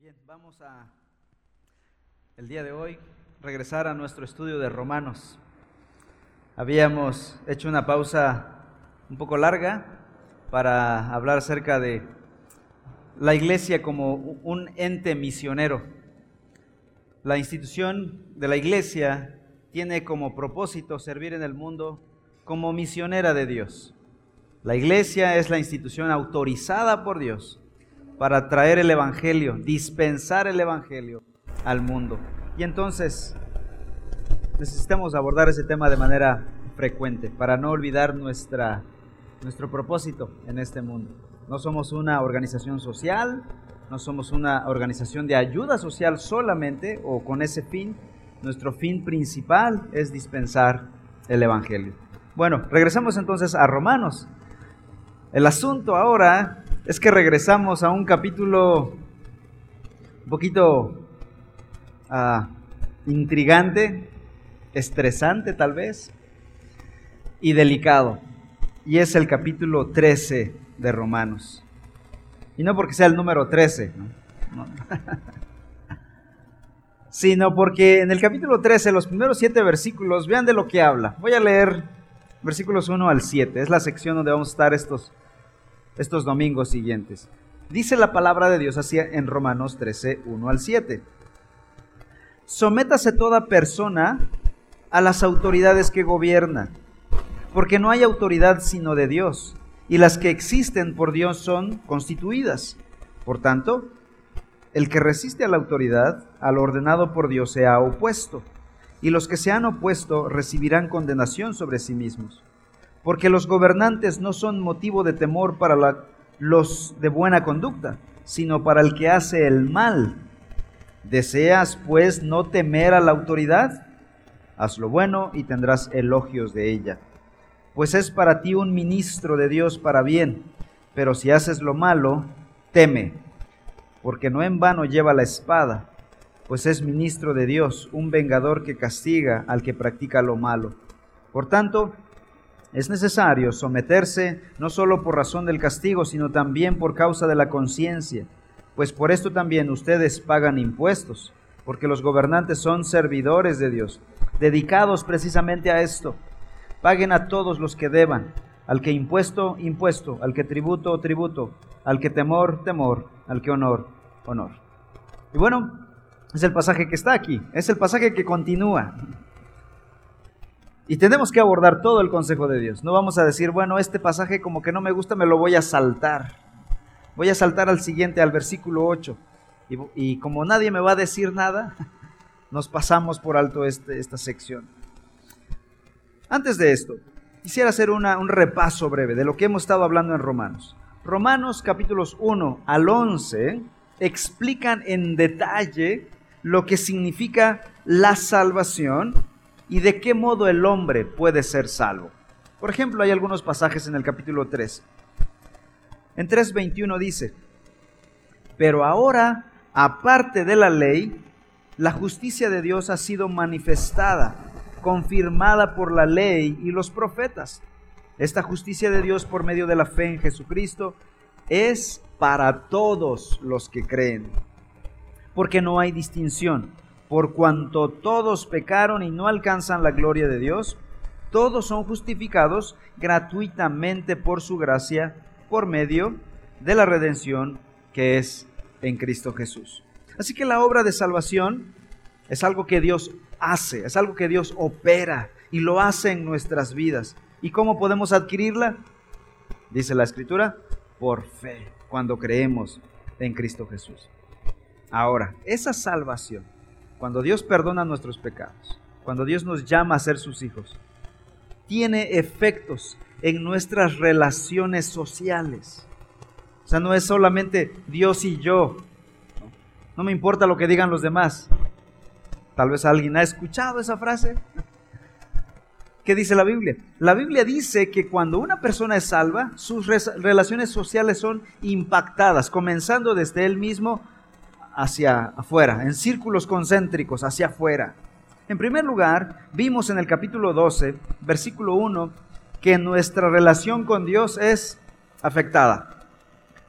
Bien, vamos a el día de hoy regresar a nuestro estudio de Romanos. Habíamos hecho una pausa un poco larga para hablar acerca de la iglesia como un ente misionero. La institución de la iglesia tiene como propósito servir en el mundo como misionera de Dios. La iglesia es la institución autorizada por Dios para traer el Evangelio, dispensar el Evangelio al mundo. Y entonces necesitamos abordar ese tema de manera frecuente para no olvidar nuestra, nuestro propósito en este mundo. No somos una organización social, no somos una organización de ayuda social solamente o con ese fin. Nuestro fin principal es dispensar el Evangelio. Bueno, regresamos entonces a Romanos. El asunto ahora es que regresamos a un capítulo un poquito ah, intrigante, estresante tal vez, y delicado. Y es el capítulo 13 de Romanos. Y no porque sea el número 13, sino porque en el capítulo 13, los primeros siete versículos, vean de lo que habla. Voy a leer versículos 1 al 7. Es la sección donde vamos a estar estos estos domingos siguientes. Dice la palabra de Dios así en Romanos 13, 1 al 7. Sométase toda persona a las autoridades que gobiernan, porque no hay autoridad sino de Dios, y las que existen por Dios son constituidas. Por tanto, el que resiste a la autoridad, al ordenado por Dios, se ha opuesto, y los que se han opuesto recibirán condenación sobre sí mismos porque los gobernantes no son motivo de temor para los de buena conducta, sino para el que hace el mal. ¿Deseas pues no temer a la autoridad? Haz lo bueno y tendrás elogios de ella. Pues es para ti un ministro de Dios para bien, pero si haces lo malo, teme, porque no en vano lleva la espada, pues es ministro de Dios, un vengador que castiga al que practica lo malo. Por tanto, es necesario someterse no solo por razón del castigo, sino también por causa de la conciencia, pues por esto también ustedes pagan impuestos, porque los gobernantes son servidores de Dios, dedicados precisamente a esto. Paguen a todos los que deban, al que impuesto, impuesto, al que tributo, tributo, al que temor, temor, al que honor, honor. Y bueno, es el pasaje que está aquí, es el pasaje que continúa. Y tenemos que abordar todo el consejo de Dios. No vamos a decir, bueno, este pasaje como que no me gusta, me lo voy a saltar. Voy a saltar al siguiente, al versículo 8. Y, como nadie me va a decir nada, nos pasamos por alto este, esta sección. Antes de esto, quisiera hacer una, un repaso breve de lo que hemos estado hablando en Romanos. Romanos capítulos 1 al 11 explican en detalle lo que significa la salvación y de qué modo el hombre puede ser salvo. Por ejemplo, hay algunos pasajes en el capítulo 3. En 3.21 dice, pero ahora, aparte de la ley, la justicia de Dios ha sido manifestada, confirmada por la ley y los profetas. Esta justicia de Dios por medio de la fe en Jesucristo es para todos los que creen, porque no hay distinción por cuanto todos pecaron y no alcanzan la gloria de Dios, todos son justificados gratuitamente por su gracia, por medio de la redención que es en Cristo Jesús. Así que la obra de salvación es algo que Dios hace, es algo que Dios opera y lo hace en nuestras vidas. ¿Y cómo podemos adquirirla? Dice la Escritura, por fe, cuando creemos en Cristo Jesús. Ahora, esa salvación cuando Dios perdona nuestros pecados, cuando Dios nos llama a ser sus hijos, tiene efectos en nuestras relaciones sociales. O sea, no es solamente Dios y yo. No, me importa lo que digan los demás. Tal vez alguien ha escuchado esa frase. ¿Qué dice la Biblia? La Biblia dice que cuando una persona es salva, sus relaciones sociales son impactadas, comenzando desde él mismo hacia afuera, en círculos concéntricos hacia afuera. En primer lugar, vimos en el capítulo 12, versículo 1, que nuestra relación con Dios es afectada.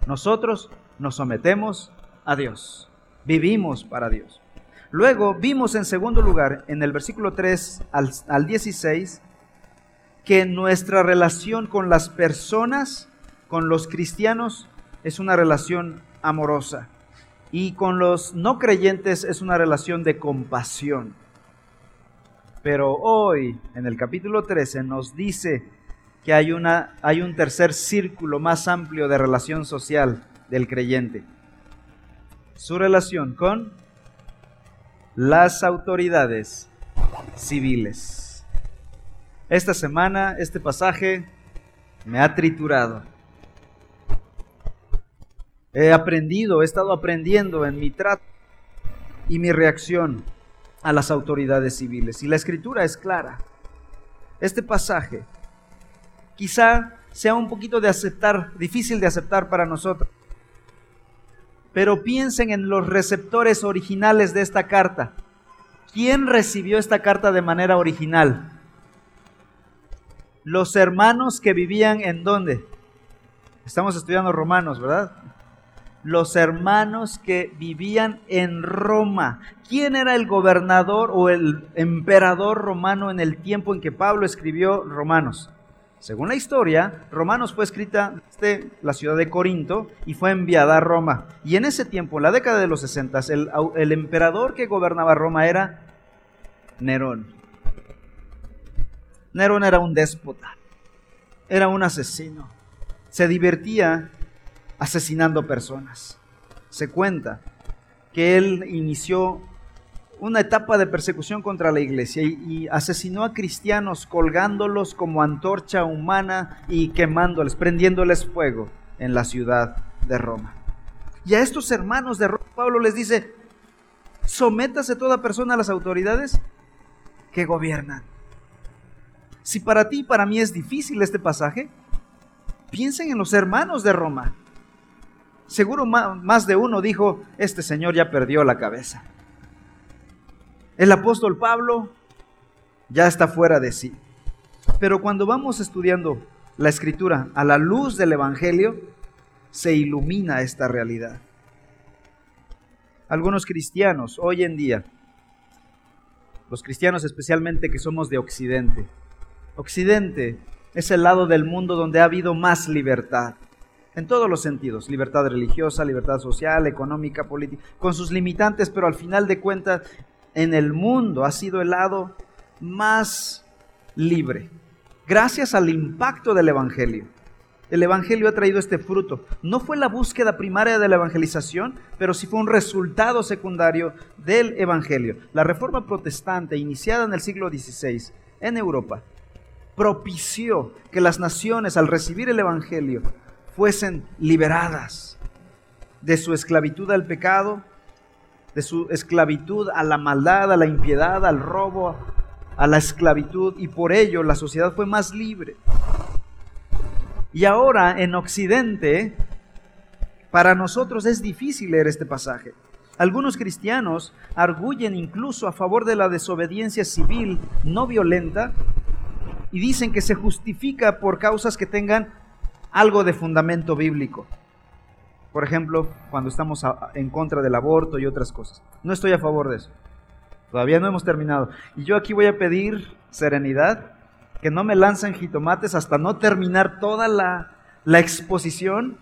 Nosotros nos sometemos a Dios. vivimos para Dios. Luego vimos en segundo lugar, en el versículo 3 al, al 16, que nuestra relación con las personas, con los cristianos, es una relación amorosa. Y con los no creyentes es una relación de compasión. Pero hoy, en el capítulo 13, nos dice que hay, una, hay un tercer círculo más amplio de relación social del creyente. Su relación con las autoridades civiles. Esta semana este pasaje me ha triturado. He aprendido, he estado aprendiendo en mi trato y mi reacción a las autoridades civiles. Y la escritura es clara. Este pasaje quizá sea un poquito de aceptar, difícil de aceptar para nosotros. Pero piensen en los receptores originales de esta carta. ¿Quién recibió esta carta de manera original? Los hermanos que vivían en dónde? Estamos estudiando Romanos, ¿verdad? Los hermanos que vivían en Roma. ¿Quién era el gobernador o el emperador romano en el tiempo en que Pablo escribió Romanos? Según la historia, Romanos fue escrita desde la ciudad de Corinto y fue enviada a Roma. Y en ese tiempo, en la década de los 60, el, el emperador que gobernaba Roma era Nerón. Nerón era un déspota, era un asesino. Se divertía asesinando personas. Se cuenta que él inició una etapa de persecución contra la iglesia y, asesinó a cristianos colgándolos como antorcha humana y quemándoles, prendiéndoles fuego en la ciudad de Roma. Y a estos hermanos de Roma, Pablo les dice, sométase toda persona a las autoridades que gobiernan. Si para ti y para mí es difícil este pasaje, piensen en los hermanos de Roma. Seguro más de uno dijo, este señor ya perdió la cabeza. El apóstol Pablo ya está fuera de sí. Pero cuando vamos estudiando la escritura a la luz del Evangelio, se ilumina esta realidad. Algunos cristianos hoy en día, los cristianos especialmente que somos de Occidente, Occidente es el lado del mundo donde ha habido más libertad en todos los sentidos, libertad religiosa, libertad social, económica, política, con sus limitantes, pero al final de cuentas en el mundo ha sido el lado más libre, gracias al impacto del Evangelio. El Evangelio ha traído este fruto. No fue la búsqueda primaria de la evangelización, pero sí fue un resultado secundario del Evangelio. La reforma protestante, iniciada en el siglo XVI en Europa, propició que las naciones, al recibir el Evangelio, fuesen liberadas de su esclavitud al pecado, de su esclavitud a la maldad, a la impiedad, al robo, a la esclavitud, y por ello la sociedad fue más libre. Y ahora en Occidente, para nosotros es difícil leer este pasaje. Algunos cristianos arguyen incluso a favor de la desobediencia civil no violenta y dicen que se justifica por causas que tengan algo de fundamento bíblico. Por ejemplo, cuando estamos en contra del aborto y otras cosas. No estoy a favor de eso. Todavía no hemos terminado. Y yo aquí voy a pedir serenidad, que no me lancen jitomates hasta no terminar toda la, la exposición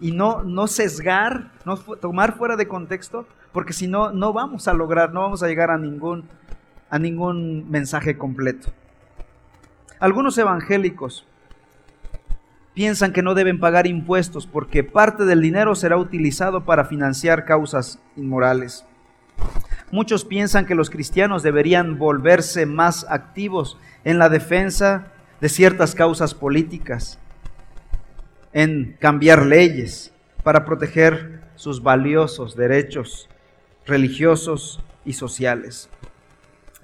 y no, no sesgar, no tomar fuera de contexto, porque si no, no vamos a lograr, no vamos a llegar a ningún, a ningún mensaje completo. Algunos evangélicos piensan que no deben pagar impuestos porque parte del dinero será utilizado para financiar causas inmorales. Muchos piensan que los cristianos deberían volverse más activos en la defensa de ciertas causas políticas, en cambiar leyes para proteger sus valiosos derechos religiosos y sociales.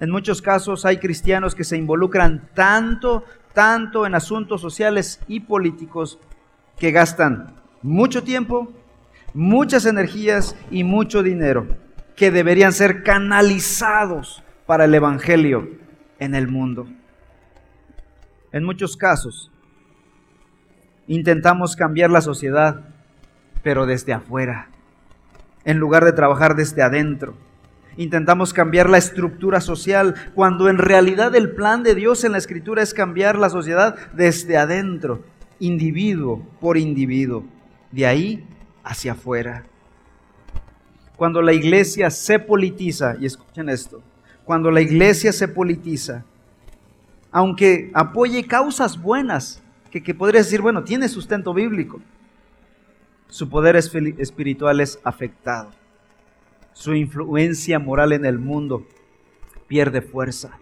En muchos casos hay cristianos que se involucran tanto tanto en asuntos sociales y políticos que gastan mucho tiempo, muchas energías y mucho dinero que deberían ser canalizados para el Evangelio en el mundo. En muchos casos, intentamos cambiar la sociedad, pero desde afuera. en lugar de trabajar desde adentro. Intentamos cambiar la estructura social cuando en realidad el plan de Dios en la escritura es cambiar la sociedad desde adentro, individuo por individuo, de ahí hacia afuera. Cuando la iglesia se politiza, y escuchen esto, cuando la iglesia se politiza, aunque apoye causas buenas, que, que podría decir, bueno, tiene sustento bíblico, su poder espiritual es afectado su influencia moral en el mundo pierde fuerza.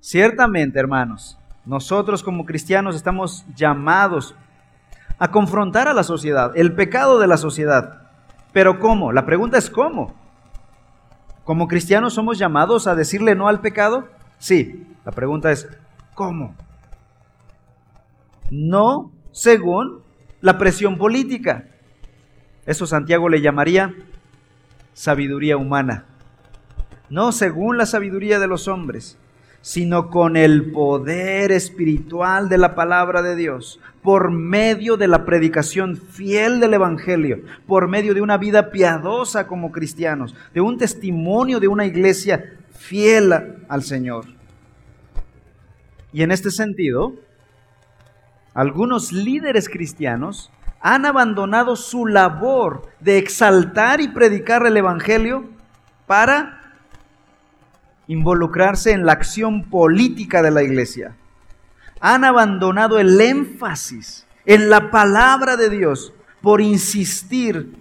Ciertamente, hermanos, nosotros como cristianos estamos llamados a confrontar a la sociedad, el pecado de la sociedad. Pero ¿cómo? La pregunta es ¿cómo? ¿Como cristianos somos llamados a decirle no al pecado? Sí, la pregunta es ¿cómo? No según la presión política. Eso Santiago le llamaría sabiduría humana. No según la sabiduría de los hombres, sino con el poder espiritual de la palabra de Dios, por medio de la predicación fiel del Evangelio, por medio de una vida piadosa como cristianos, de un testimonio de una iglesia fiel al Señor. Y en este sentido, algunos líderes cristianos han abandonado su labor de exaltar y predicar el Evangelio para involucrarse en la acción política de la iglesia. Han abandonado el énfasis en la palabra de Dios por insistir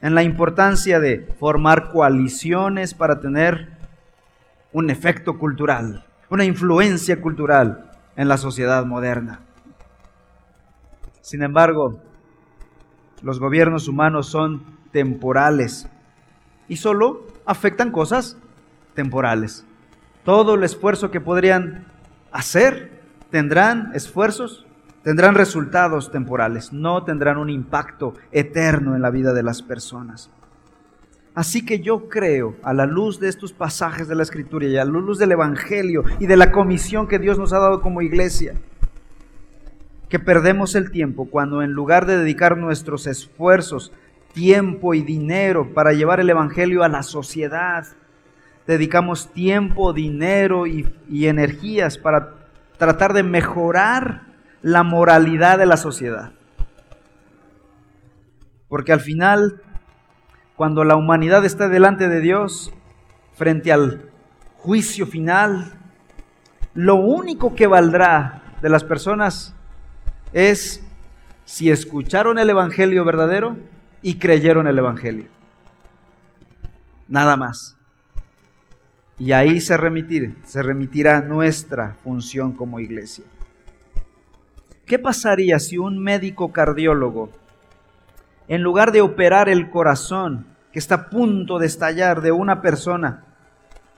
en la importancia de formar coaliciones para tener un efecto cultural, una influencia cultural en la sociedad moderna. Sin embargo, los gobiernos humanos son temporales y solo afectan cosas temporales. Todo el esfuerzo que podrían hacer tendrán esfuerzos, tendrán resultados temporales, no tendrán un impacto eterno en la vida de las personas. Así que yo creo, a la luz de estos pasajes de la Escritura y a la luz del Evangelio y de la comisión que Dios nos ha dado como iglesia, que perdemos el tiempo cuando en lugar de dedicar nuestros esfuerzos, tiempo y dinero para llevar el Evangelio a la sociedad, dedicamos tiempo, dinero y, energías para tratar de mejorar la moralidad de la sociedad. Porque al final, cuando la humanidad está delante de Dios, frente al juicio final, lo único que valdrá de las personas es si escucharon el Evangelio verdadero y creyeron el Evangelio. Nada más. Y ahí se, remitir, se remitirá nuestra función como iglesia. ¿Qué pasaría si un médico cardiólogo, en lugar de operar el corazón que está a punto de estallar de una persona,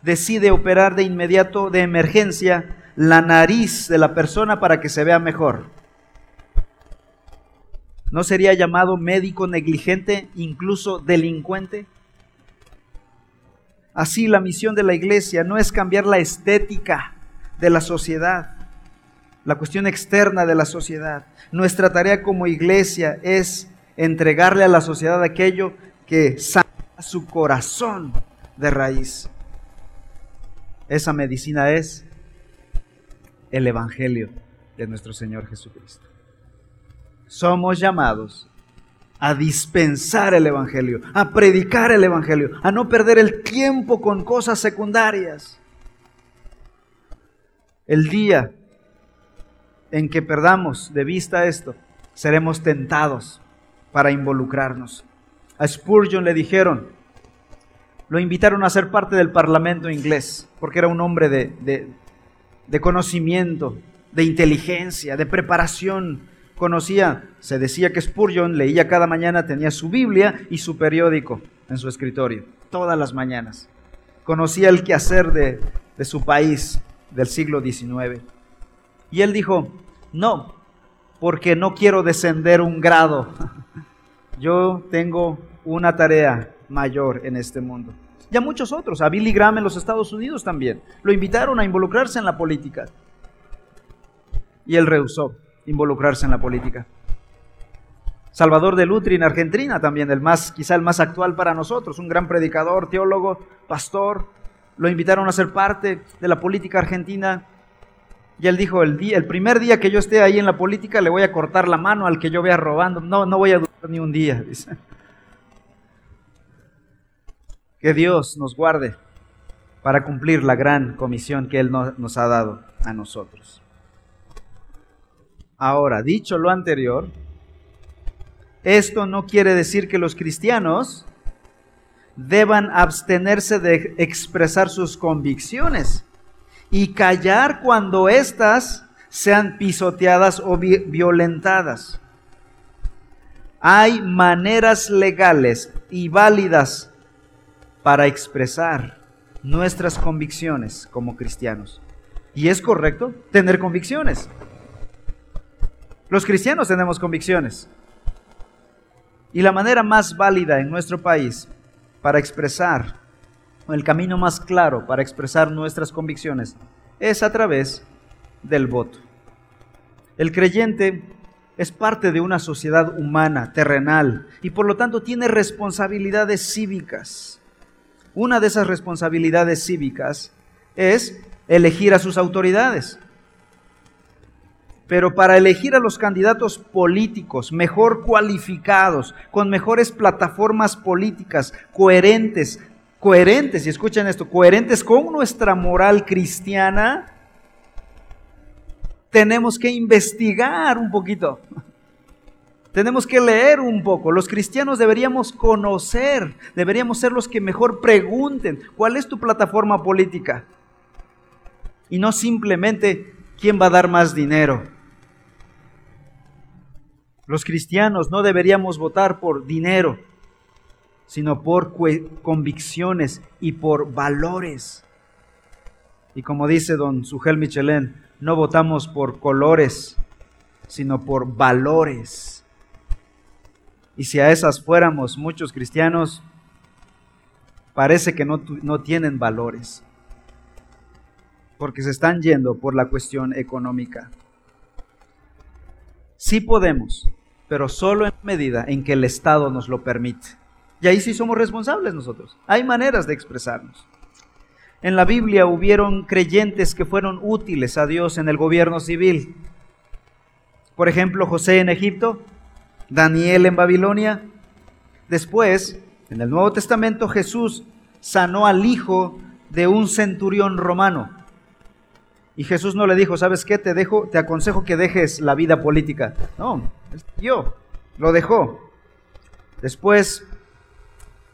decide operar de inmediato, de emergencia, la nariz de la persona para que se vea mejor? ¿No sería llamado médico negligente, incluso delincuente? Así la misión de la iglesia no es cambiar la estética de la sociedad, la cuestión externa de la sociedad. Nuestra tarea como iglesia es entregarle a la sociedad aquello que sana su corazón de raíz. Esa medicina es el Evangelio de nuestro Señor Jesucristo somos llamados a dispensar el Evangelio, a predicar el Evangelio, a no perder el tiempo con cosas secundarias. El día en que perdamos de vista esto, seremos tentados para involucrarnos. A Spurgeon le dijeron, lo invitaron a ser parte del Parlamento inglés, porque era un hombre de, de conocimiento, de inteligencia, de preparación conocía, se decía que Spurgeon leía cada mañana, tenía su Biblia y su periódico en su escritorio, todas las mañanas. Conocía el quehacer de, de su país del siglo XIX. Y él dijo, no, porque no quiero descender un grado. Yo tengo una tarea mayor en este mundo. Y a muchos otros, a Billy Graham en los Estados Unidos también. Lo invitaron a involucrarse en la política. Y él rehusó involucrarse en la política. Salvador de Lutri en Argentina también, el más, quizá el más actual para nosotros, un gran predicador, teólogo, pastor. Lo invitaron a ser parte de la política argentina. Y él dijo, el, día, el primer día que yo esté ahí en la política le voy a cortar la mano al que yo vea robando. No, no voy a durar ni un día, dice. Que Dios nos guarde para cumplir la gran comisión que Él nos ha dado a nosotros. Ahora, dicho lo anterior, esto no quiere decir que los cristianos deban abstenerse de expresar sus convicciones y callar cuando éstas sean pisoteadas o violentadas. Hay maneras legales y válidas para expresar nuestras convicciones como cristianos. Y es correcto tener convicciones. Los cristianos tenemos convicciones. Y la manera más válida en nuestro país para expresar, el camino más claro para expresar nuestras convicciones, es a través del voto. El creyente es parte de una sociedad humana, terrenal, y por lo tanto tiene responsabilidades cívicas. Una de esas responsabilidades cívicas es elegir a sus autoridades. Pero para elegir a los candidatos políticos mejor cualificados, con mejores plataformas políticas, coherentes, coherentes, y escuchen esto, coherentes con nuestra moral cristiana, tenemos que investigar un poquito. Tenemos que leer un poco. Los cristianos deberíamos conocer, deberíamos ser los que mejor pregunten, ¿cuál es tu plataforma política? Y no simplemente, ¿quién va a dar más dinero? Los cristianos no deberíamos votar por dinero, sino por convicciones y por valores. Y como dice don Sugel Michelén, no votamos por colores, sino por valores. Y si a esas fuéramos muchos cristianos, parece que no, no tienen valores, porque se están yendo por la cuestión económica. Sí podemos, pero solo en medida en que el Estado nos lo permite. Y ahí sí somos responsables nosotros. Hay maneras de expresarnos. En la Biblia hubieron creyentes que fueron útiles a Dios en el gobierno civil. Por ejemplo, José en Egipto, Daniel en Babilonia. Después, en el Nuevo Testamento, Jesús sanó al hijo de un centurión romano. Y Jesús no le dijo, ¿sabes qué? Te dejo, te aconsejo que dejes la vida política. No, yo lo dejó. Después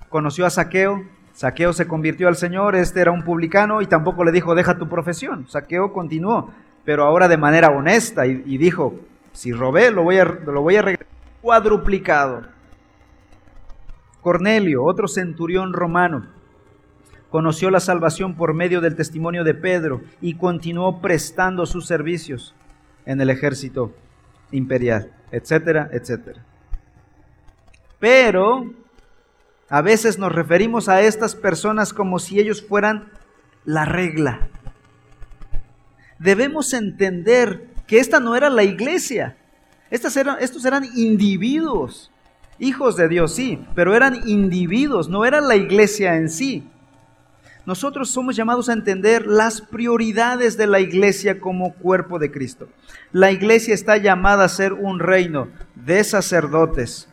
conoció a Saqueo. Saqueo se convirtió al Señor, este era un publicano y tampoco le dijo, deja tu profesión. Saqueo continuó, pero ahora de manera honesta y, dijo, si robé, lo voy a, lo voy a regresar cuadruplicado. Cornelio, otro centurión romano, conoció la salvación por medio del testimonio de Pedro y continuó prestando sus servicios en el ejército imperial, etcétera, etcétera. Pero a veces nos referimos a estas personas como si ellos fueran la regla. Debemos entender que esta no era la iglesia. Estas eran, estos eran individuos, hijos de Dios, sí, pero eran individuos, no era la iglesia en sí. Nosotros somos llamados a entender las prioridades de la iglesia como cuerpo de Cristo. La iglesia está llamada a ser un reino de sacerdotes,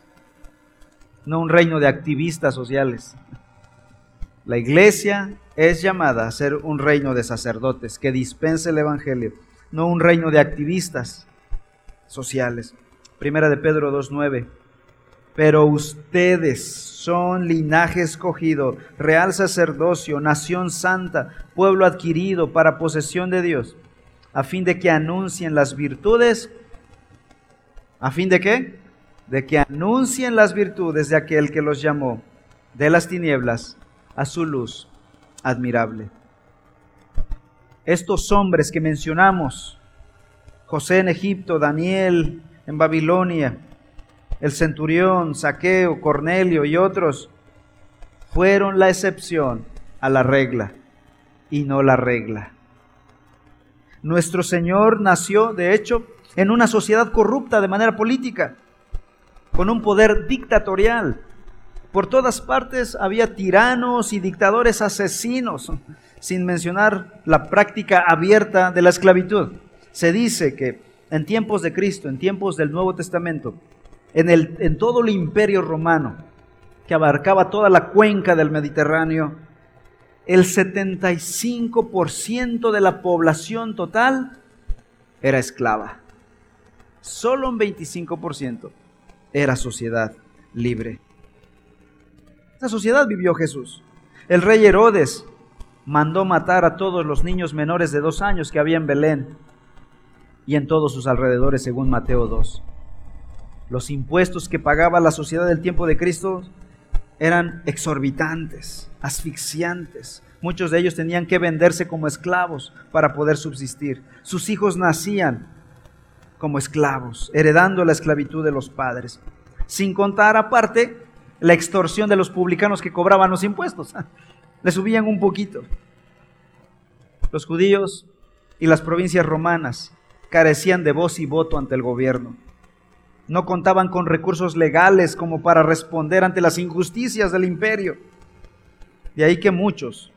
no un reino de activistas sociales. La iglesia es llamada a ser un reino de sacerdotes que dispense el Evangelio, no un reino de activistas sociales. Primera de Pedro 2.9 pero ustedes son linaje escogido, real sacerdocio, nación santa, pueblo adquirido para posesión de Dios, a fin de que anuncien las virtudes. ¿A fin de qué? De que anuncien las virtudes de aquel que los llamó de las tinieblas a su luz admirable. Estos hombres que mencionamos, José en Egipto, Daniel en Babilonia, el centurión, Saqueo, Cornelio y otros fueron la excepción a la regla y no la regla. Nuestro Señor nació, de hecho, en una sociedad corrupta de manera política. con un poder dictatorial. Por todas partes había tiranos y dictadores asesinos, sin mencionar la práctica abierta de la esclavitud. Se dice que en tiempos de Cristo, en tiempos del Nuevo Testamento, en, el, en todo el imperio romano, que abarcaba toda la cuenca del Mediterráneo, el 75% de la población total era esclava. Solo un 25% era sociedad libre. Esa sociedad vivió Jesús. El rey Herodes mandó matar a todos los niños menores de dos años que había en Belén y en todos sus alrededores, según Mateo 2. Los impuestos que pagaba la sociedad del tiempo de Cristo eran exorbitantes, asfixiantes. Muchos de ellos tenían que venderse como esclavos para poder subsistir. Sus hijos nacían como esclavos, heredando la esclavitud de los padres. Sin contar aparte la extorsión de los publicanos que cobraban los impuestos. Le subían un poquito. Los judíos y las provincias romanas carecían de voz y voto ante el gobierno. No contaban con recursos legales como para responder ante las injusticias del imperio. De ahí que muchos,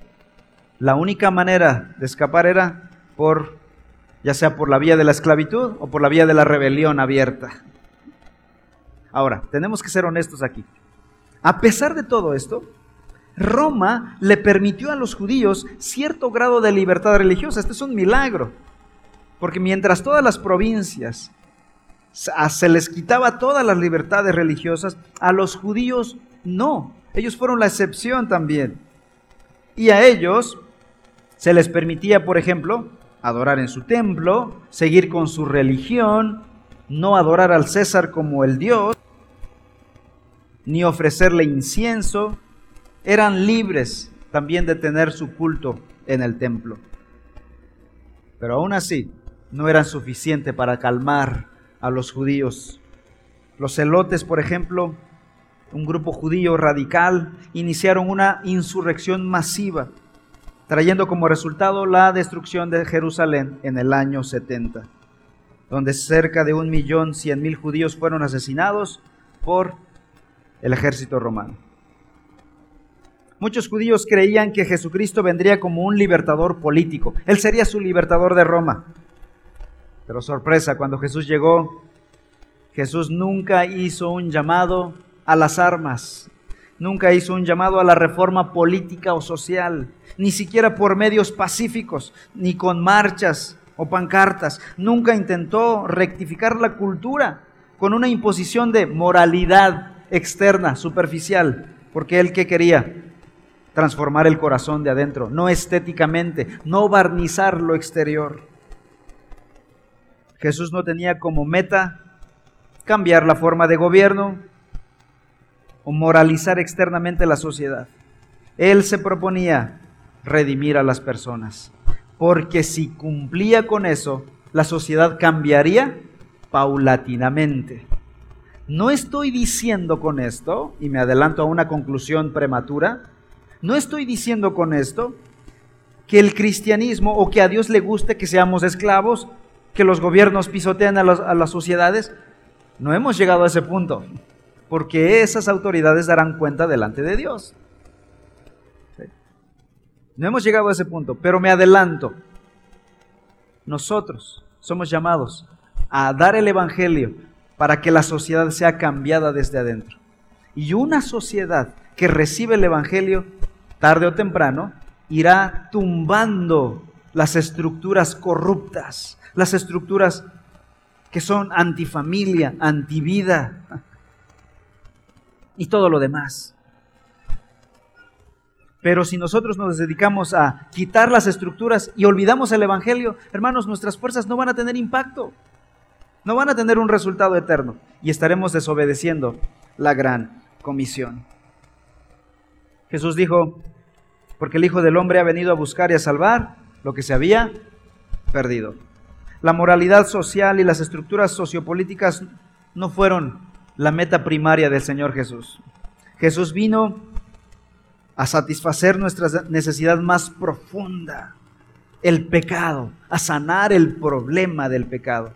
la única manera de escapar era por, ya sea por la vía de la esclavitud o por la vía de la rebelión abierta. Ahora, tenemos que ser honestos aquí. A pesar de todo esto, Roma le permitió a los judíos cierto grado de libertad religiosa. Este es un milagro. Porque mientras todas las provincias se les quitaba todas las libertades religiosas, a los judíos no. Ellos fueron la excepción también. Y a ellos se les permitía, por ejemplo, adorar en su templo, seguir con su religión, no adorar al César como el Dios, ni ofrecerle incienso. Eran libres también de tener su culto en el templo. Pero aún así, no eran suficientes para calmar a los judíos. Los celotes, por ejemplo, un grupo judío radical, iniciaron una insurrección masiva, trayendo como resultado la destrucción de Jerusalén en el año 70, donde cerca de un millón cien mil judíos fueron asesinados por el ejército romano. Muchos judíos creían que Jesucristo vendría como un libertador político. Él sería su libertador de Roma. Pero sorpresa, cuando Jesús llegó, Jesús nunca hizo un llamado a las armas, nunca hizo un llamado a la reforma política o social, ni siquiera por medios pacíficos, ni con marchas o pancartas. Nunca intentó rectificar la cultura con una imposición de moralidad externa, superficial, porque él que quería transformar el corazón de adentro, no estéticamente, no barnizar lo exterior. Jesús no tenía como meta cambiar la forma de gobierno o moralizar externamente la sociedad. Él se proponía redimir a las personas, porque si cumplía con eso, la sociedad cambiaría paulatinamente. No estoy diciendo con esto, y me adelanto a una conclusión prematura, no estoy diciendo con esto que el cristianismo o que a Dios le guste que seamos esclavos que los gobiernos pisotean a, las sociedades. No hemos llegado a ese punto, porque esas autoridades darán cuenta delante de Dios. No hemos llegado a ese punto, pero me adelanto. Nosotros somos llamados a dar el Evangelio para que la sociedad sea cambiada desde adentro. Y una sociedad que recibe el Evangelio, tarde o temprano, irá tumbando las estructuras corruptas, las estructuras que son antifamilia, antivida y todo lo demás. Pero si nosotros nos dedicamos a quitar las estructuras y olvidamos el Evangelio, hermanos, nuestras fuerzas no van a tener impacto, no van a tener un resultado eterno y estaremos desobedeciendo la gran comisión. Jesús dijo, porque el Hijo del Hombre ha venido a buscar y a salvar lo que se había perdido. La moralidad social y las estructuras sociopolíticas no fueron la meta primaria del Señor Jesús. Jesús vino a satisfacer nuestra necesidad más profunda, el pecado, a sanar el problema del pecado.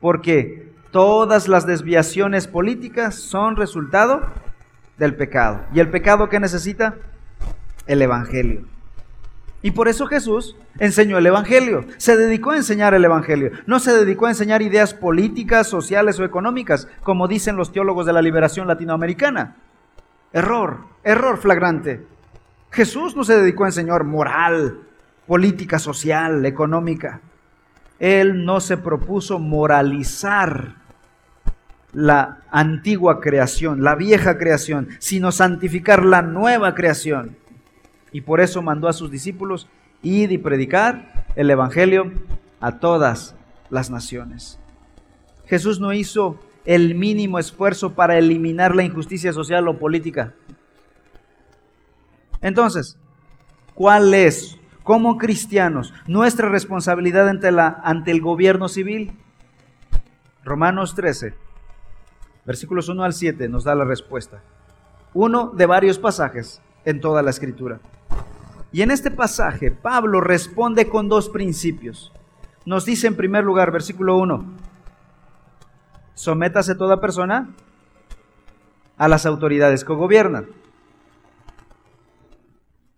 Porque Todas las desviaciones políticas son resultado del pecado. ¿Y el pecado que necesita? El Evangelio. Y por eso Jesús enseñó el Evangelio. Se dedicó a enseñar el Evangelio. No se dedicó a enseñar ideas políticas, sociales o económicas, como dicen los teólogos de la liberación latinoamericana. Error, error flagrante. Jesús no se dedicó a enseñar moral, política, social, económica. Él no se propuso moralizar la antigua creación, la vieja creación, sino santificar la nueva creación. Y por eso mandó a sus discípulos ir y predicar el Evangelio a todas las naciones. Jesús no hizo el mínimo esfuerzo para eliminar la injusticia social o política. Entonces, ¿cuál es, como cristianos, nuestra responsabilidad ante, la, ante el gobierno civil? Romanos 13, versículos 1 al 7 nos da la respuesta. Uno de varios pasajes en toda la escritura. Y en este pasaje Pablo responde con dos principios. Nos dice en primer lugar, versículo 1, sométase toda persona a las autoridades que gobiernan.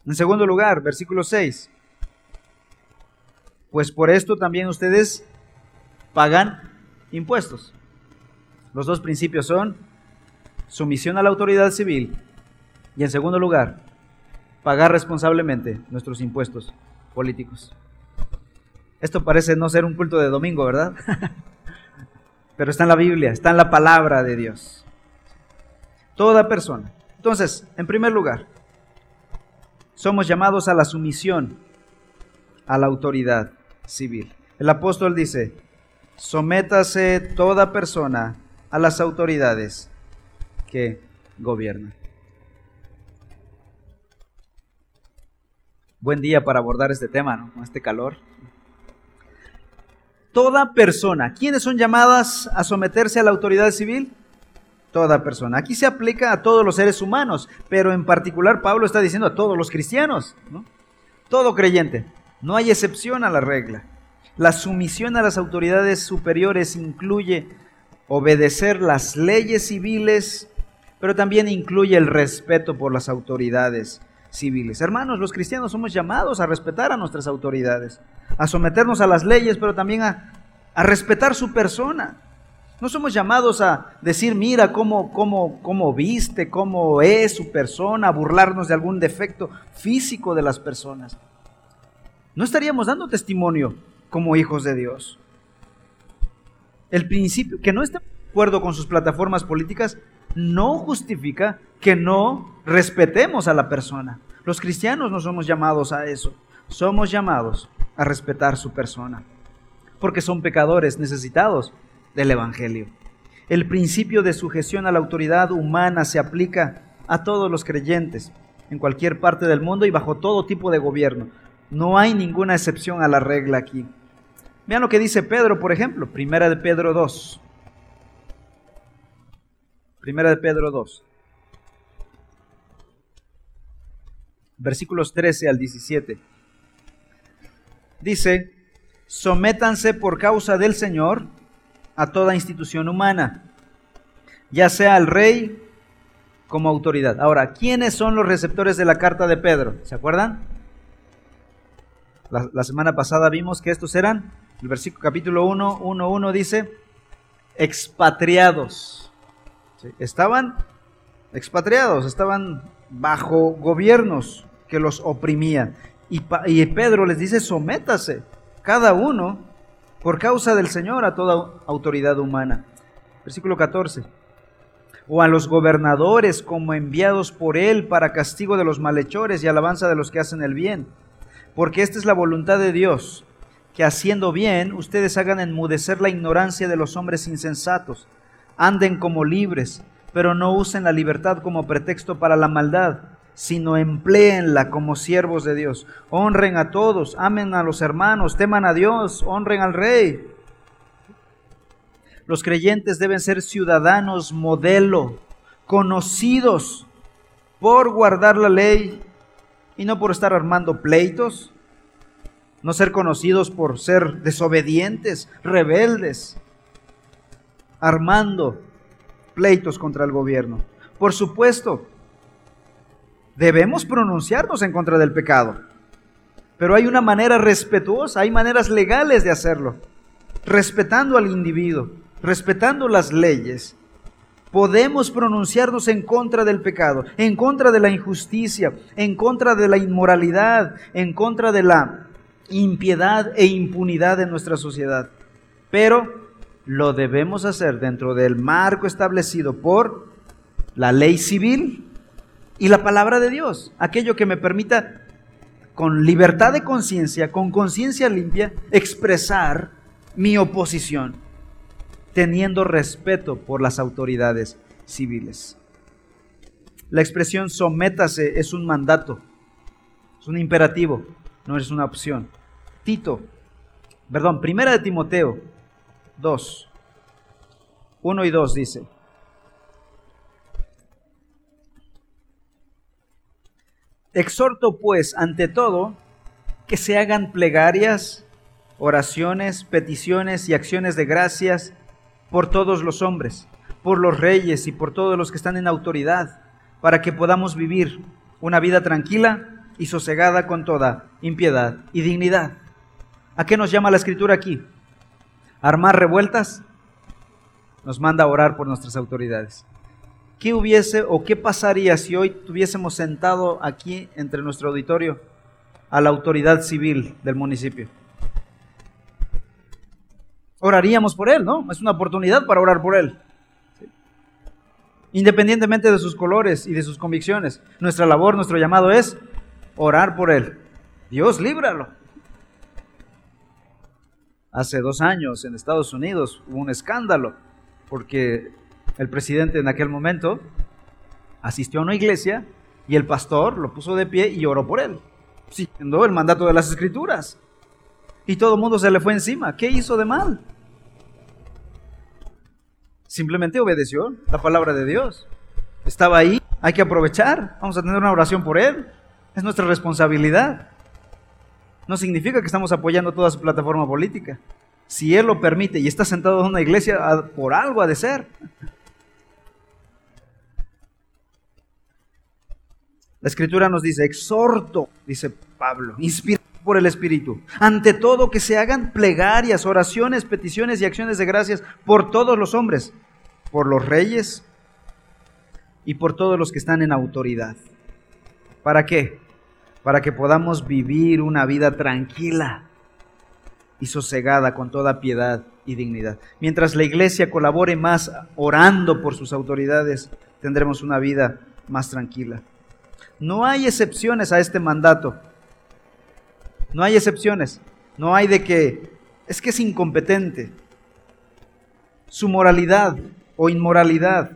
En segundo lugar, versículo 6, pues por esto también ustedes pagan impuestos. Los dos principios son sumisión a la autoridad civil y en segundo lugar, pagar responsablemente nuestros impuestos políticos. Esto parece no ser un culto de domingo, ¿verdad? Pero está en la Biblia, está en la palabra de Dios. Toda persona. Entonces, en primer lugar, somos llamados a la sumisión a la autoridad civil. El apóstol dice, sométase toda persona a las autoridades que gobiernan. Buen día para abordar este tema, ¿no? Con este calor. Toda persona. ¿Quiénes son llamadas a someterse a la autoridad civil? Toda persona. Aquí se aplica a todos los seres humanos, pero en particular Pablo está diciendo a todos los cristianos, ¿no? Todo creyente. No hay excepción a la regla. La sumisión a las autoridades superiores incluye obedecer las leyes civiles, pero también incluye el respeto por las autoridades civiles. Hermanos, los cristianos somos llamados a respetar a nuestras autoridades, a someternos a las leyes, pero también a, respetar su persona. No somos llamados a decir, mira cómo, cómo, cómo viste, cómo es su persona, a burlarnos de algún defecto físico de las personas. No estaríamos dando testimonio como hijos de Dios. El principio, que no esté de acuerdo con sus plataformas políticas, no justifica que no respetemos a la persona. Los cristianos no somos llamados a eso. Somos llamados a respetar su persona. Porque son pecadores necesitados del Evangelio. El principio de sujeción a la autoridad humana se aplica a todos los creyentes en cualquier parte del mundo y bajo todo tipo de gobierno. No hay ninguna excepción a la regla aquí. Vean lo que dice Pedro, por ejemplo, primera de Pedro 2. Primera de Pedro 2. Versículos 13 al 17. Dice, sométanse por causa del Señor a toda institución humana, ya sea al rey como autoridad. Ahora, ¿quiénes son los receptores de la carta de Pedro? ¿Se acuerdan? La, semana pasada vimos que estos eran, el versículo capítulo 1, 1, 1 dice, expatriados. Estaban expatriados, estaban bajo gobiernos que los oprimían. Y, y Pedro les dice, sométase cada uno por causa del Señor a toda autoridad humana. Versículo 14. O a los gobernadores como enviados por él para castigo de los malhechores y alabanza de los que hacen el bien. Porque esta es la voluntad de Dios, que haciendo bien ustedes hagan enmudecer la ignorancia de los hombres insensatos anden como libres, pero no usen la libertad como pretexto para la maldad, sino empleenla como siervos de Dios. Honren a todos, amen a los hermanos, teman a Dios, honren al rey. Los creyentes deben ser ciudadanos modelo, conocidos por guardar la ley y no por estar armando pleitos, no ser conocidos por ser desobedientes, rebeldes. Armando pleitos contra el gobierno. Por supuesto, debemos pronunciarnos en contra del pecado, pero hay una manera respetuosa, hay maneras legales de hacerlo, respetando al individuo, respetando las leyes. Podemos pronunciarnos en contra del pecado, en contra de la injusticia, en contra de la inmoralidad, en contra de la impiedad e impunidad en nuestra sociedad. Pero lo debemos hacer dentro del marco establecido por la ley civil y la palabra de Dios, aquello que me permita con libertad de conciencia, con conciencia limpia, expresar mi oposición, teniendo respeto por las autoridades civiles. La expresión sométase es un mandato, es un imperativo, no es una opción. Tito, perdón, primera de Timoteo 2, 1 y 2 dice, Exhorto pues ante todo que se hagan plegarias, oraciones, peticiones y acciones de gracias por todos los hombres, por los reyes y por todos los que están en autoridad, para que podamos vivir una vida tranquila y sosegada con toda impiedad y dignidad. ¿A qué nos llama la escritura aquí? ¿Armar revueltas? Nos manda a orar por nuestras autoridades. ¿Qué hubiese o qué pasaría si hoy tuviésemos sentado aquí entre nuestro auditorio a la autoridad civil del municipio? Oraríamos por él, ¿no? Es una oportunidad para orar por él. Independientemente de sus colores y de sus convicciones, nuestra labor, nuestro llamado es orar por él. Dios, líbralo. Hace dos años en Estados Unidos hubo un escándalo porque el presidente en aquel momento asistió a una iglesia y el pastor lo puso de pie y oró por él, siguiendo el mandato de las escrituras. Y todo el mundo se le fue encima. ¿Qué hizo de mal? Simplemente obedeció la palabra de Dios. Estaba ahí, hay que aprovechar. Vamos a tener una oración por él. Es nuestra responsabilidad no significa que estamos apoyando toda su plataforma política. Si Él lo permite y está sentado en una iglesia, por algo ha de ser. La escritura nos dice, exhorto, dice Pablo, inspirado por el Espíritu, ante todo que se hagan plegarias, oraciones, peticiones y acciones de gracias por todos los hombres, por los reyes y por todos los que están en autoridad. ¿Para qué? Para que podamos vivir una vida tranquila y sosegada con toda piedad y dignidad. Mientras la iglesia colabore más orando por sus autoridades, tendremos una vida más tranquila. No hay excepciones a este mandato. No hay excepciones. No hay de que es que es incompetente. Su moralidad o inmoralidad,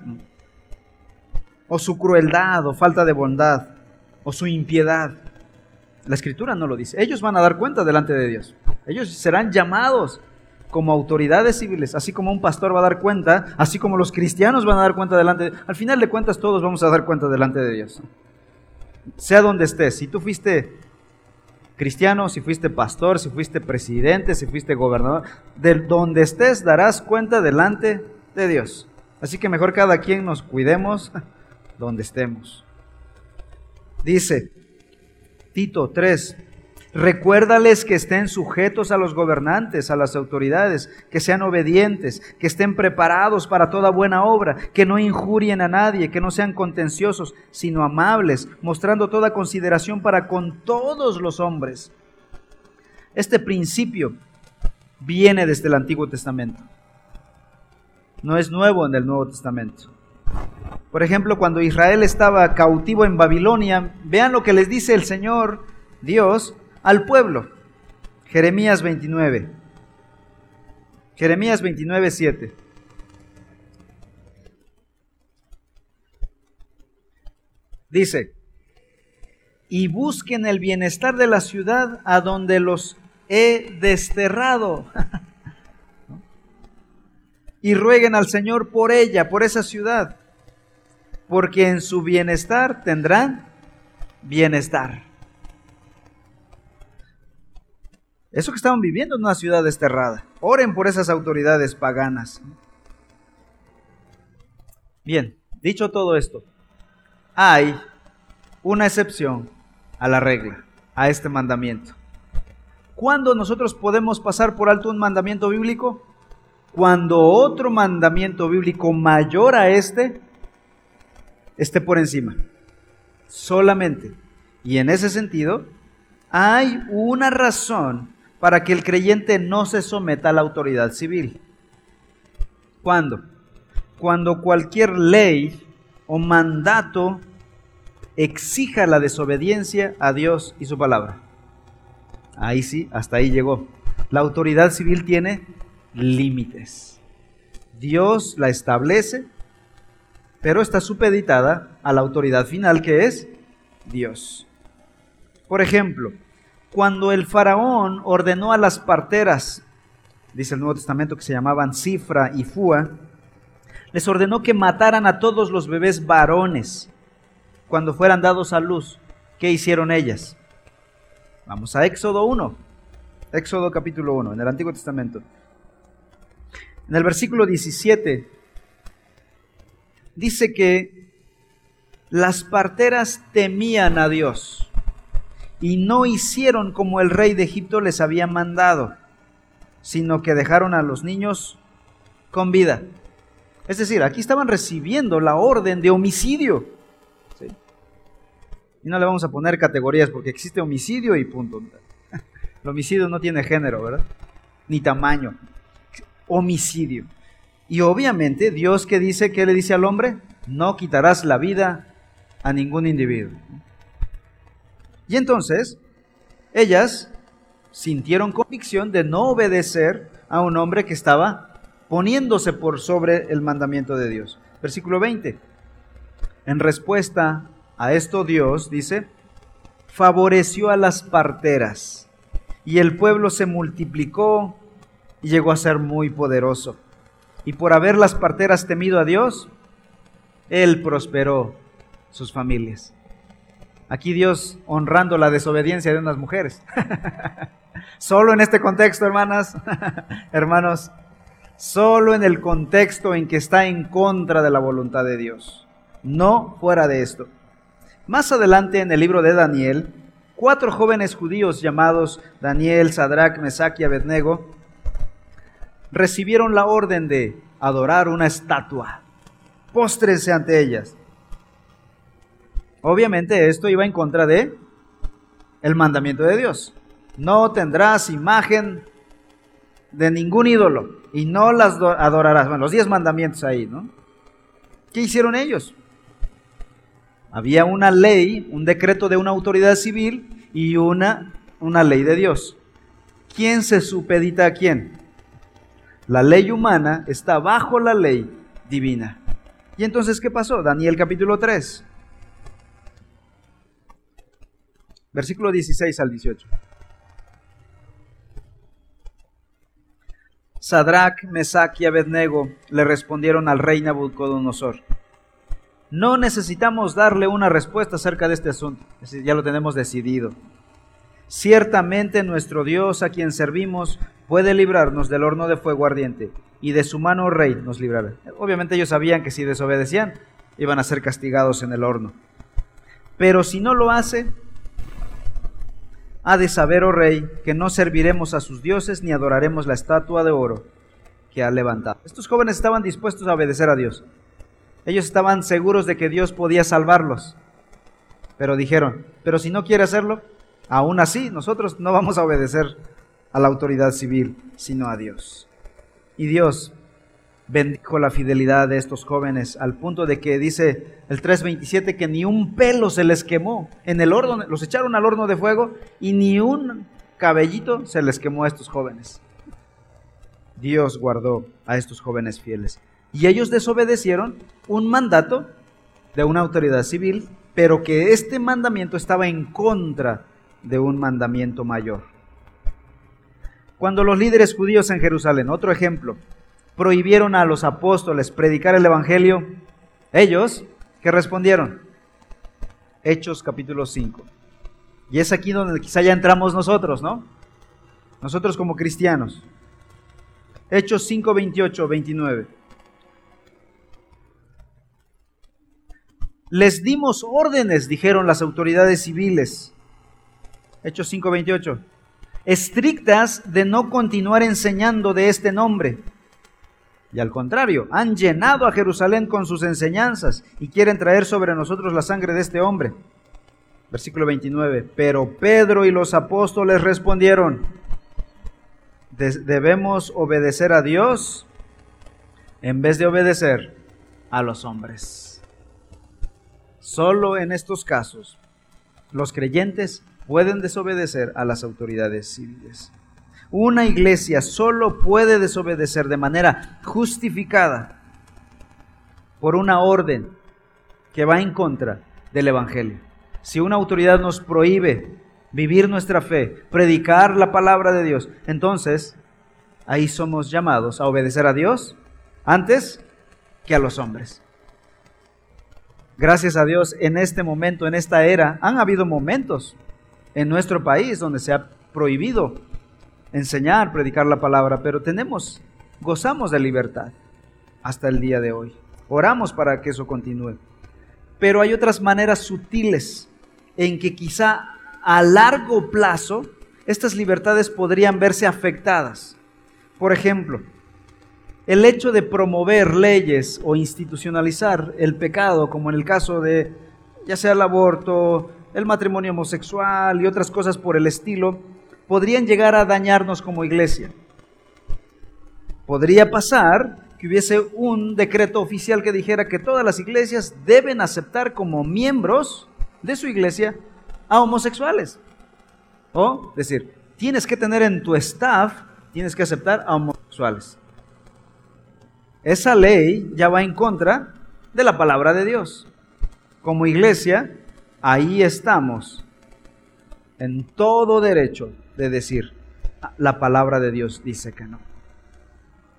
o su crueldad o falta de bondad, o su impiedad. La escritura no lo dice. Ellos van a dar cuenta delante de Dios. Ellos serán llamados como autoridades civiles, así como un pastor va a dar cuenta, así como los cristianos van a dar cuenta delante de Al final de cuentas todos vamos a dar cuenta delante de Dios. Sea donde estés, si tú fuiste cristiano, si fuiste pastor, si fuiste presidente, si fuiste gobernador, de donde estés darás cuenta delante de Dios. Así que mejor cada quien nos cuidemos donde estemos. Dice, Tito 3. Recuérdales que estén sujetos a los gobernantes, a las autoridades, que sean obedientes, que estén preparados para toda buena obra, que no injurien a nadie, que no sean contenciosos, sino amables, mostrando toda consideración para con todos los hombres. Este principio viene desde el Antiguo Testamento. No es nuevo en el Nuevo Testamento. Por ejemplo, cuando Israel estaba cautivo en Babilonia, vean lo que les dice el Señor Dios al pueblo. Jeremías 29. Jeremías 29, 7. Dice, y busquen el bienestar de la ciudad a donde los he desterrado. y rueguen al Señor por ella, por esa ciudad porque en su bienestar tendrán bienestar. Eso que estaban viviendo en una ciudad desterrada. Oren por esas autoridades paganas. Bien, dicho todo esto, hay una excepción a la regla, a este mandamiento. ¿Cuándo nosotros podemos pasar por alto un mandamiento bíblico? Cuando otro mandamiento bíblico mayor a este esté por encima. Solamente. Y en ese sentido, hay una razón para que el creyente no se someta a la autoridad civil. ¿Cuándo? Cuando cualquier ley o mandato exija la desobediencia a Dios y su palabra. Ahí sí, hasta ahí llegó. La autoridad civil tiene límites. Dios la establece, pero está supeditada a la autoridad final que es Dios. Por ejemplo, cuando el faraón ordenó a las parteras, dice el Nuevo Testamento que se llamaban Cifra y Fua, les ordenó que mataran a todos los bebés varones cuando fueran dados a luz. ¿Qué hicieron ellas? Vamos a Éxodo 1. Éxodo capítulo 1, en el Antiguo Testamento. En el versículo 17 dice que las parteras temían a Dios y no hicieron como el rey de Egipto les había mandado, sino que dejaron a los niños con vida. Es decir, aquí estaban recibiendo la orden de homicidio. Y no le vamos a poner categorías porque existe homicidio y punto. El homicidio no tiene género, ¿verdad? Ni tamaño. Homicidio. Y obviamente Dios que dice, ¿qué le dice al hombre? No quitarás la vida a ningún individuo. Y entonces, ellas sintieron convicción de no obedecer a un hombre que estaba poniéndose por sobre el mandamiento de Dios. Versículo 20. En respuesta a esto Dios dice, favoreció a las parteras y el pueblo se multiplicó y llegó a ser muy poderoso. Y por haber las parteras temido a Dios, Él prosperó sus familias. Aquí Dios honrando la desobediencia de unas mujeres. solo en este contexto, hermanas, hermanos, solo en el contexto en que está en contra de la voluntad de Dios, no fuera de esto. Más adelante en el libro de Daniel, cuatro jóvenes judíos llamados Daniel, Sadrach, Mesach y Abednego recibieron la orden de adorar una estatua. Póstrense ante ellas. Obviamente esto iba en contra de el mandamiento de Dios. No tendrás imagen de ningún ídolo y no las adorarás. Bueno, los diez mandamientos ahí, ¿no? ¿Qué hicieron ellos? Había una ley, un decreto de una autoridad civil y una, una ley de Dios. ¿Quién se supedita a quién? La ley humana está bajo la ley divina. ¿Y entonces qué pasó? Daniel capítulo 3. Versículo 16 al 18. Sadrach, Mesach y Abednego le respondieron al rey Nabucodonosor no necesitamos darle una respuesta acerca de este asunto, ya lo tenemos decidido. Ciertamente nuestro Dios a quien servimos puede librarnos del horno de fuego ardiente y de su mano rey nos librará. Obviamente ellos sabían que si desobedecían iban a ser castigados en el horno. Pero si no lo hace, ha de saber, oh rey, que no serviremos a sus dioses ni adoraremos la estatua de oro que ha levantado. Estos jóvenes estaban dispuestos a obedecer a Dios. Ellos estaban seguros de que Dios podía salvarlos. Pero dijeron, pero si no quiere hacerlo, aún así nosotros no vamos a obedecer a la autoridad civil, sino a Dios. Y Dios bendijo la fidelidad de estos jóvenes al punto de que dice el 327 que ni un pelo se les quemó en el horno, los echaron al horno de fuego y ni un cabellito se les quemó a estos jóvenes. Dios guardó a estos jóvenes fieles. Y ellos desobedecieron un mandato de una autoridad civil, pero que este mandamiento estaba en contra de un mandamiento mayor. Cuando los líderes judíos en Jerusalén, otro ejemplo, prohibieron a los apóstoles predicar el Evangelio, ellos, ¿qué respondieron? Hechos capítulo 5. Y es aquí donde quizá ya entramos nosotros, ¿no? Nosotros como cristianos. Hechos 5, 28, 29. Les dimos órdenes, dijeron las autoridades civiles. Hechos 5:28. Estrictas de no continuar enseñando de este nombre. Y al contrario, han llenado a Jerusalén con sus enseñanzas y quieren traer sobre nosotros la sangre de este hombre. Versículo 29. Pero Pedro y los apóstoles respondieron, debemos obedecer a Dios en vez de obedecer a los hombres. Solo en estos casos los creyentes pueden desobedecer a las autoridades civiles. Una iglesia solo puede desobedecer de manera justificada por una orden que va en contra del Evangelio. Si una autoridad nos prohíbe vivir nuestra fe, predicar la palabra de Dios, entonces ahí somos llamados a obedecer a Dios antes que a los hombres. Gracias a Dios, en este momento, en esta era, han habido momentos en nuestro país donde se ha prohibido enseñar, predicar la palabra, pero tenemos, gozamos de libertad hasta el día de hoy. Oramos para que eso continúe. Pero hay otras maneras sutiles en que quizá a largo plazo estas libertades podrían verse afectadas. Por ejemplo, el hecho de promover leyes o institucionalizar el pecado, como en el caso de ya sea el aborto, el matrimonio homosexual y otras cosas por el estilo, podrían llegar a dañarnos como iglesia. Podría pasar que hubiese un decreto oficial que dijera que todas las iglesias deben aceptar como miembros de su iglesia a homosexuales. O decir, tienes que tener en tu staff, tienes que aceptar a homosexuales. Esa ley ya va en contra de la palabra de Dios. Como iglesia, ahí estamos en todo derecho de decir, la palabra de Dios dice que no.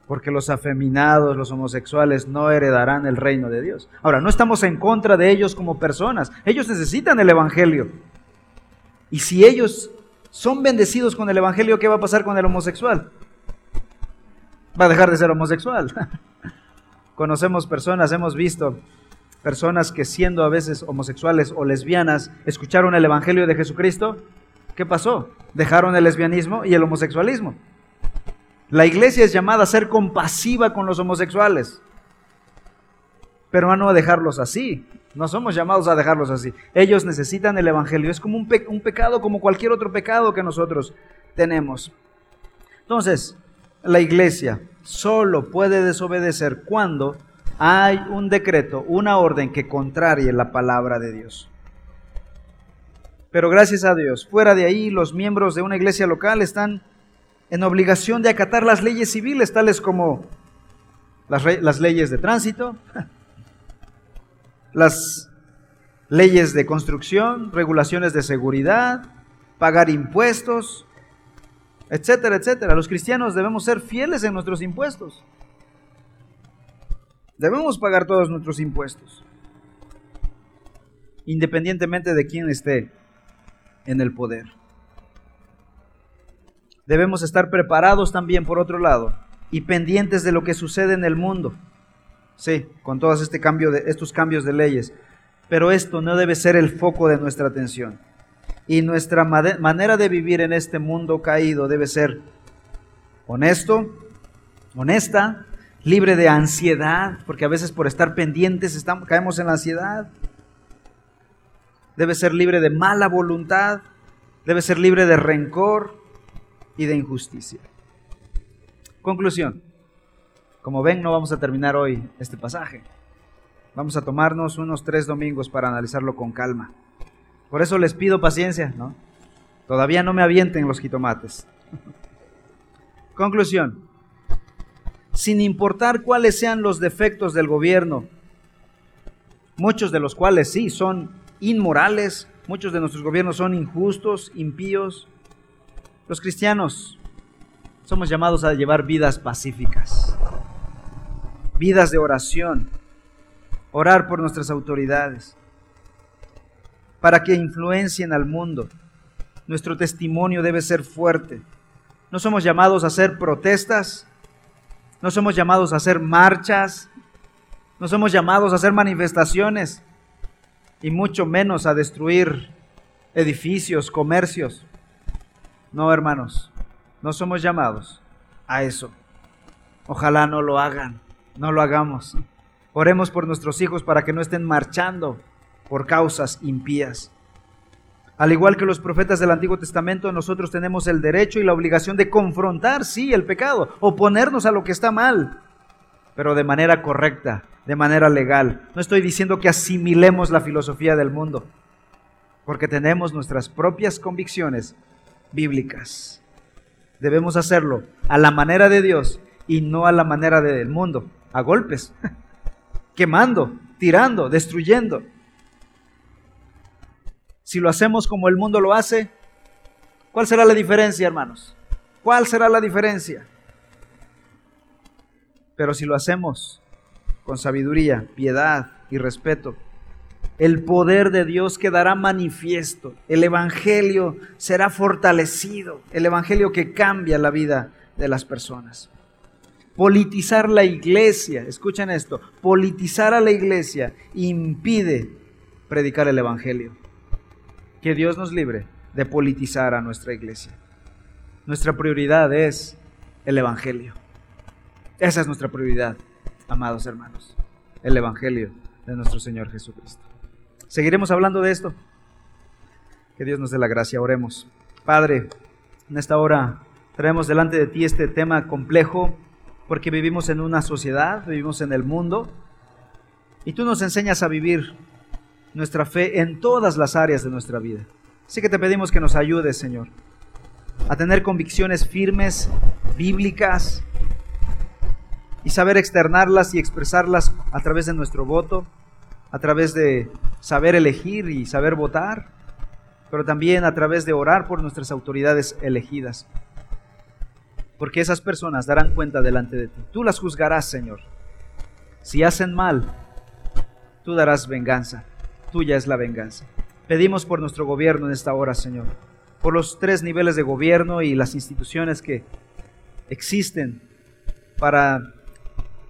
Porque los afeminados, los homosexuales no heredarán el reino de Dios. Ahora, no estamos en contra de ellos como personas. Ellos necesitan el Evangelio. Y si ellos son bendecidos con el Evangelio, ¿qué va a pasar con el homosexual? Va a dejar de ser homosexual. Conocemos personas, hemos visto personas que siendo a veces homosexuales o lesbianas, escucharon el Evangelio de Jesucristo ¿Qué pasó? Dejaron el lesbianismo y el homosexualismo. La iglesia es llamada a ser compasiva con los homosexuales, pero no a dejarlos así. No somos llamados a dejarlos así. Ellos necesitan el Evangelio. Es como un, un pecado, como cualquier otro pecado que nosotros tenemos. Entonces, la iglesia solo puede desobedecer cuando hay un decreto, una orden que contrarie la palabra de Dios. Pero gracias a Dios, fuera de ahí, los miembros de una iglesia local están en obligación de acatar las leyes civiles, tales como las, leyes de tránsito, las leyes de construcción, regulaciones de seguridad, pagar impuestos, etcétera, etcétera. Los cristianos debemos ser fieles en nuestros impuestos. Debemos pagar todos nuestros impuestos, independientemente de quién esté en el poder. Debemos estar preparados también, por otro lado, y pendientes de lo que sucede en el mundo. Sí, con todos este cambio de, estos cambios de leyes. Pero esto no debe ser el foco de nuestra atención. Y nuestra manera de vivir en este mundo caído debe ser honesto, honesta, libre de ansiedad, porque a veces por estar pendientes caemos en la ansiedad debe ser libre de mala voluntad, debe ser libre de rencor y de injusticia. Conclusión. Como ven, no vamos a terminar hoy este pasaje. Vamos a tomarnos unos tres domingos para analizarlo con calma. Por eso les pido paciencia, ¿no? Todavía no me avienten los jitomates. Conclusión. Sin importar cuáles sean los defectos del gobierno, muchos de los cuales sí son inmorales, muchos de nuestros gobiernos son injustos, impíos. Los cristianos somos llamados a llevar vidas pacíficas, vidas de oración, orar por nuestras autoridades, para que influencien al mundo. Nuestro testimonio debe ser fuerte. No somos llamados a hacer protestas, no somos llamados a hacer marchas, no somos llamados a hacer manifestaciones y mucho menos a destruir edificios, comercios. No, hermanos, no somos llamados a eso. Ojalá no lo hagan, no lo hagamos. Oremos por nuestros hijos para que no estén marchando por causas impías. Al igual que los profetas del Antiguo Testamento, nosotros tenemos el derecho y la obligación de confrontar, sí, el pecado, oponernos a lo que está mal, pero de manera correcta, de manera legal. No estoy diciendo que asimilemos la filosofía del mundo, porque tenemos nuestras propias convicciones bíblicas. Debemos hacerlo a la manera de Dios y no a la manera del mundo, a golpes, quemando, tirando, destruyendo. Si lo hacemos como el mundo lo hace, ¿cuál será la diferencia, hermanos? ¿Cuál será la diferencia? Pero si lo hacemos con sabiduría, piedad y respeto, el poder de Dios quedará manifiesto, el Evangelio será fortalecido, el Evangelio que cambia la vida de las personas. Politizar la iglesia, escuchen esto, politizar a la iglesia impide predicar el Evangelio. Que Dios nos libre de politizar a nuestra iglesia. Nuestra prioridad es el Evangelio. Esa es nuestra prioridad, amados hermanos, el Evangelio de nuestro Señor Jesucristo. Seguiremos hablando de esto. Que Dios nos dé la gracia, oremos. Padre, en esta hora traemos delante de ti este tema complejo porque vivimos en una sociedad, vivimos en el mundo y tú nos enseñas a vivir nuestra fe en todas las áreas de nuestra vida. Así que te pedimos que nos ayudes, Señor, a tener convicciones firmes, bíblicas, y saber externarlas y expresarlas a través de nuestro voto a través de saber elegir y saber votar, pero también a través de orar por nuestras autoridades elegidas. Porque esas personas darán cuenta delante de ti. Tú las juzgarás, Señor. Si hacen mal, tú darás venganza. Tuya es la venganza. Pedimos por nuestro gobierno en esta hora, Señor. Por los tres niveles de gobierno y las instituciones que existen para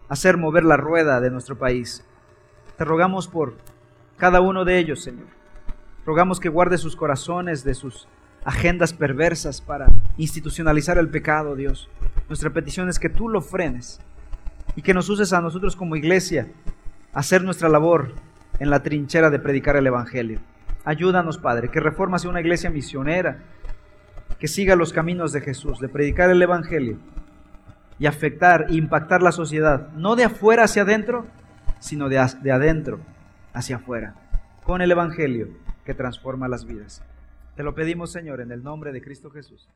hacer mover la rueda de nuestro país. Te rogamos por cada uno de ellos, Señor. Rogamos que guarde sus corazones de sus agendas perversas para institucionalizar el pecado, Dios. Nuestra petición es que tú lo frenes y que nos uses a nosotros como iglesia a hacer nuestra labor en la trinchera de predicar el Evangelio. Ayúdanos, Padre, que Reforma sea una iglesia misionera, que siga los caminos de Jesús, de predicar el Evangelio y afectar, impactar la sociedad, no de afuera hacia adentro, sino de, de adentro hacia afuera, con el Evangelio que transforma las vidas. Te lo pedimos, Señor, en el nombre de Cristo Jesús.